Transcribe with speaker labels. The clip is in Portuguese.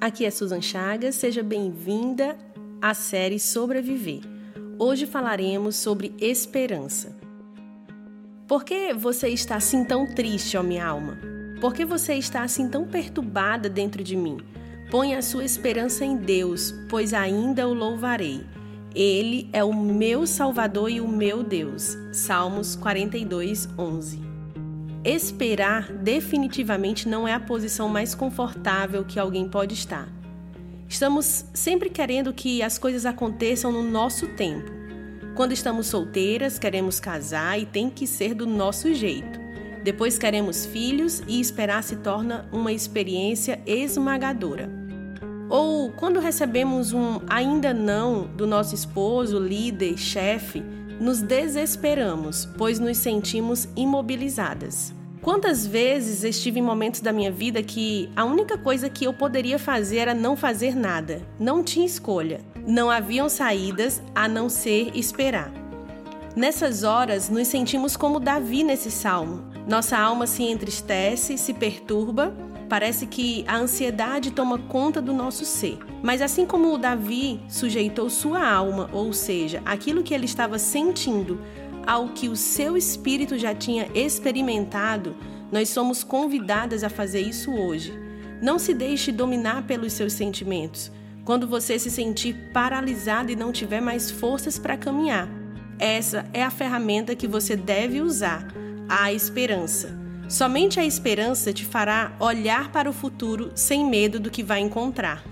Speaker 1: Aqui é Susan Chagas, seja bem-vinda à série Sobreviver. Hoje falaremos sobre esperança. Por que você está assim tão triste, ó minha alma? Por que você está assim tão perturbada dentro de mim? Ponha a sua esperança em Deus, pois ainda o louvarei. Ele é o meu Salvador e o meu Deus. Salmos 42, 11. Esperar definitivamente não é a posição mais confortável que alguém pode estar. Estamos sempre querendo que as coisas aconteçam no nosso tempo. Quando estamos solteiras, queremos casar e tem que ser do nosso jeito. Depois queremos filhos e esperar se torna uma experiência esmagadora. Ou quando recebemos um ainda não do nosso esposo, líder, chefe, nos desesperamos, pois nos sentimos imobilizadas. Quantas vezes estive em momentos da minha vida que a única coisa que eu poderia fazer era não fazer nada, não tinha escolha, não haviam saídas a não ser esperar. Nessas horas, nos sentimos como Davi nesse salmo. Nossa alma se entristece, se perturba, parece que a ansiedade toma conta do nosso ser. Mas assim como o Davi sujeitou sua alma, ou seja, aquilo que ele estava sentindo, ao que o seu espírito já tinha experimentado, nós somos convidadas a fazer isso hoje. Não se deixe dominar pelos seus sentimentos. Quando você se sentir paralisado e não tiver mais forças para caminhar, essa é a ferramenta que você deve usar, a esperança. Somente a esperança te fará olhar para o futuro sem medo do que vai encontrar.